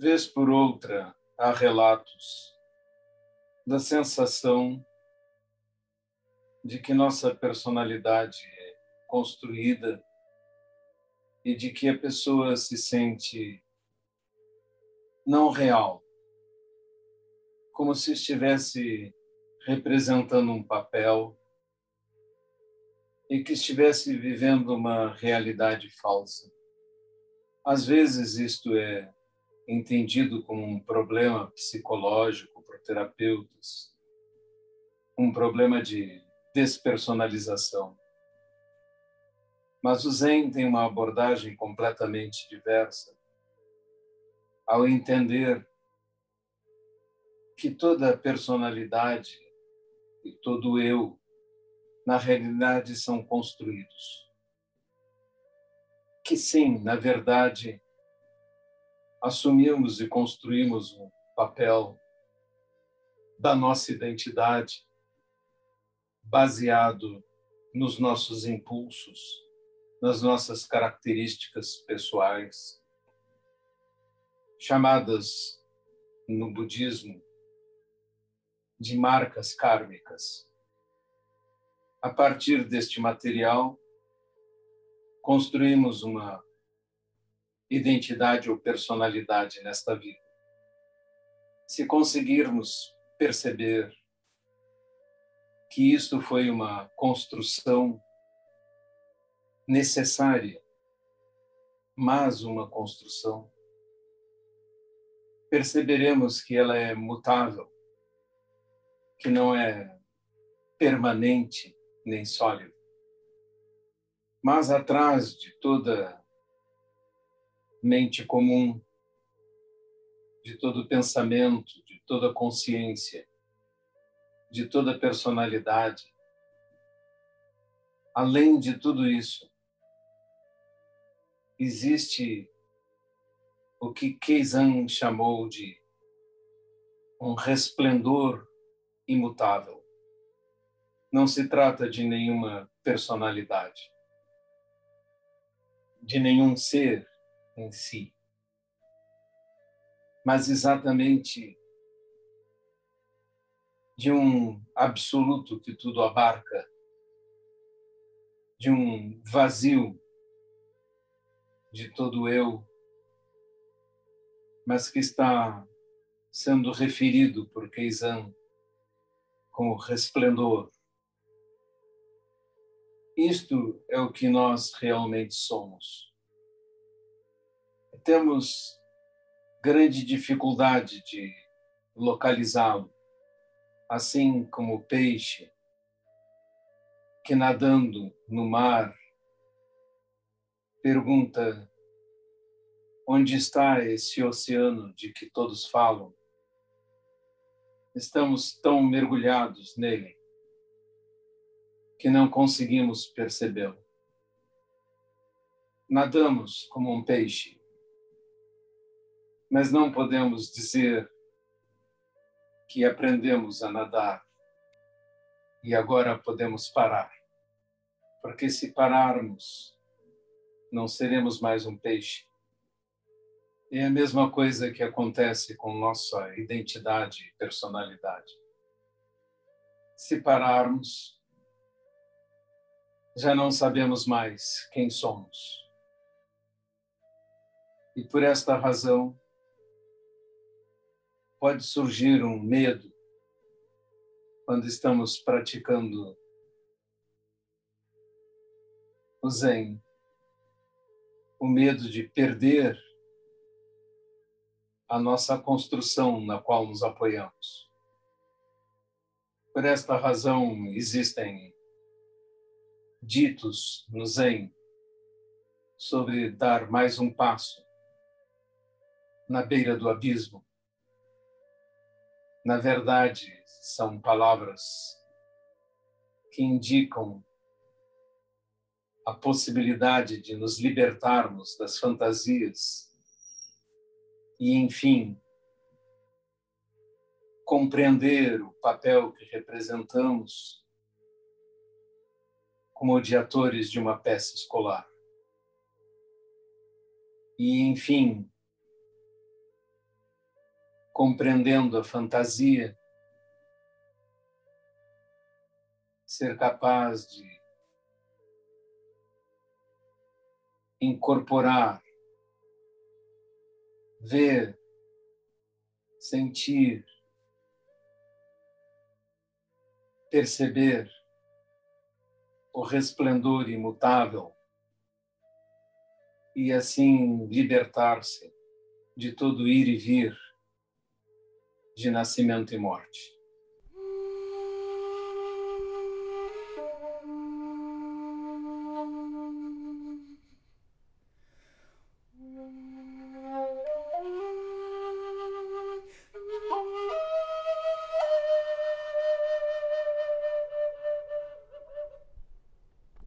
Vez por outra, há relatos da sensação de que nossa personalidade é construída e de que a pessoa se sente não real, como se estivesse representando um papel e que estivesse vivendo uma realidade falsa. Às vezes isto é entendido como um problema psicológico por terapeutas, um problema de despersonalização. Mas o Zen tem uma abordagem completamente diversa ao entender que toda personalidade e todo eu, na realidade, são construídos. Que sim, na verdade, assumimos e construímos um papel da nossa identidade baseado nos nossos impulsos, nas nossas características pessoais, chamadas no budismo de marcas kármicas. A partir deste material, construímos uma identidade ou personalidade nesta vida. Se conseguirmos perceber que isto foi uma construção necessária, mas uma construção, perceberemos que ela é mutável, que não é permanente nem sólida. Mas atrás de toda mente comum, de todo pensamento, de toda consciência, de toda personalidade. Além de tudo isso, existe o que Keizan chamou de um resplendor imutável. Não se trata de nenhuma personalidade, de nenhum ser em si, mas exatamente de um absoluto que tudo abarca, de um vazio de todo eu, mas que está sendo referido por Keizan como resplendor. Isto é o que nós realmente somos. Temos grande dificuldade de localizá-lo assim como o peixe que nadando no mar pergunta onde está esse oceano de que todos falam. Estamos tão mergulhados nele que não conseguimos percebê-lo. Nadamos como um peixe, mas não podemos dizer que aprendemos a nadar e agora podemos parar. Porque se pararmos, não seremos mais um peixe. É a mesma coisa que acontece com nossa identidade e personalidade. Se pararmos, já não sabemos mais quem somos. E por esta razão, pode surgir um medo quando estamos praticando o Zen. O medo de perder a nossa construção na qual nos apoiamos. Por esta razão, existem ditos no Zen sobre dar mais um passo na beira do abismo na verdade, são palavras que indicam a possibilidade de nos libertarmos das fantasias e, enfim, compreender o papel que representamos como de atores de uma peça escolar. E, enfim, compreendendo a fantasia, ser capaz de incorporar, ver, sentir, perceber o resplendor imutável e assim libertar-se de todo ir e vir de nascimento e morte.